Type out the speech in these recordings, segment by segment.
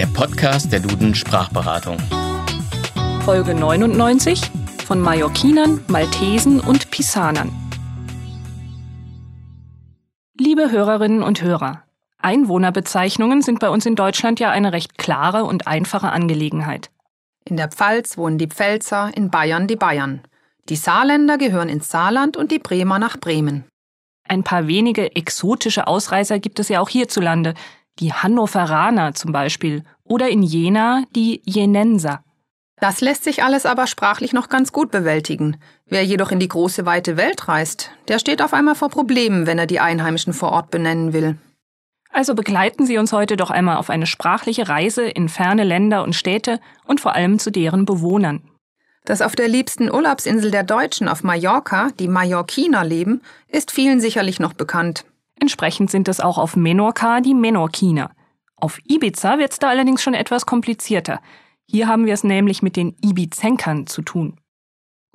der Podcast der Duden Sprachberatung. Folge 99 von Mallorquinern, Maltesen und Pisanern. Liebe Hörerinnen und Hörer, Einwohnerbezeichnungen sind bei uns in Deutschland ja eine recht klare und einfache Angelegenheit. In der Pfalz wohnen die Pfälzer, in Bayern die Bayern. Die Saarländer gehören ins Saarland und die Bremer nach Bremen. Ein paar wenige exotische Ausreißer gibt es ja auch hierzulande, die Hannoveraner zum Beispiel oder in Jena die Jenenser. Das lässt sich alles aber sprachlich noch ganz gut bewältigen. Wer jedoch in die große weite Welt reist, der steht auf einmal vor Problemen, wenn er die Einheimischen vor Ort benennen will. Also begleiten Sie uns heute doch einmal auf eine sprachliche Reise in ferne Länder und Städte und vor allem zu deren Bewohnern. Dass auf der liebsten Urlaubsinsel der Deutschen auf Mallorca die Mallorquiner leben, ist vielen sicherlich noch bekannt. Entsprechend sind es auch auf Menorca die Menorquiner. Auf Ibiza wird es da allerdings schon etwas komplizierter. Hier haben wir es nämlich mit den Ibizenkern zu tun.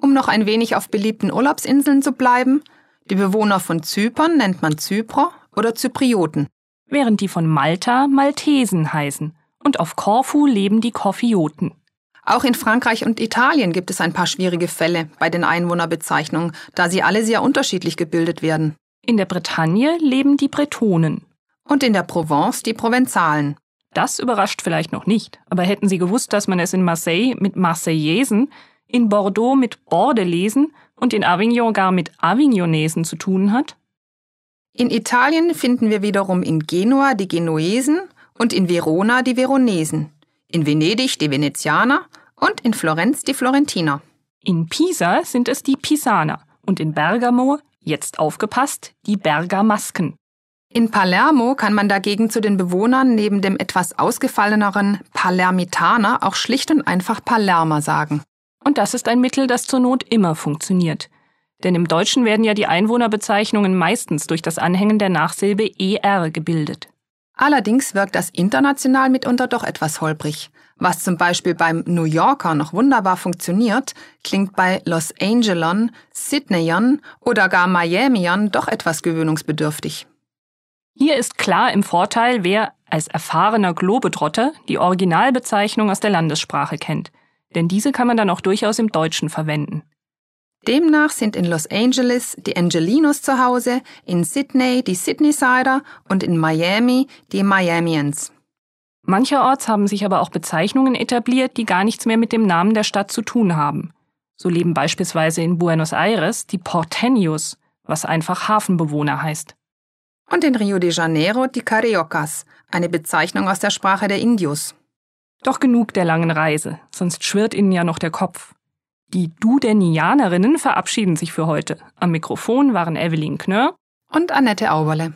Um noch ein wenig auf beliebten Urlaubsinseln zu bleiben, die Bewohner von Zypern nennt man Zyprer oder Zyprioten. Während die von Malta Maltesen heißen. Und auf Korfu leben die Korfioten. Auch in Frankreich und Italien gibt es ein paar schwierige Fälle bei den Einwohnerbezeichnungen, da sie alle sehr unterschiedlich gebildet werden. In der Bretagne leben die Bretonen. Und in der Provence die Provenzalen. Das überrascht vielleicht noch nicht, aber hätten Sie gewusst, dass man es in Marseille mit Marseillesen, in Bordeaux mit Bordelesen und in Avignon gar mit Avignonesen zu tun hat? In Italien finden wir wiederum in Genua die Genuesen und in Verona die Veronesen, in Venedig die Venezianer und in Florenz die Florentiner. In Pisa sind es die Pisaner und in Bergamo Jetzt aufgepasst, die Bergamasken. In Palermo kann man dagegen zu den Bewohnern neben dem etwas ausgefalleneren Palermitaner auch schlicht und einfach Palermer sagen. Und das ist ein Mittel, das zur Not immer funktioniert. Denn im Deutschen werden ja die Einwohnerbezeichnungen meistens durch das Anhängen der Nachsilbe ER gebildet. Allerdings wirkt das international mitunter doch etwas holprig. Was zum Beispiel beim New Yorker noch wunderbar funktioniert, klingt bei Los Angelern, Sydneyern oder gar Miamiern doch etwas gewöhnungsbedürftig. Hier ist klar im Vorteil, wer als erfahrener Globetrotter die Originalbezeichnung aus der Landessprache kennt. Denn diese kann man dann auch durchaus im Deutschen verwenden. Demnach sind in Los Angeles die Angelinos zu Hause, in Sydney die Sydneysider und in Miami die Miamians. Mancherorts haben sich aber auch Bezeichnungen etabliert, die gar nichts mehr mit dem Namen der Stadt zu tun haben. So leben beispielsweise in Buenos Aires die Porteños, was einfach Hafenbewohner heißt. Und in Rio de Janeiro die Cariocas, eine Bezeichnung aus der Sprache der Indios. Doch genug der langen Reise, sonst schwirrt Ihnen ja noch der Kopf. Die Dudenianerinnen verabschieden sich für heute. Am Mikrofon waren Evelyn Knörr und Annette Auberle.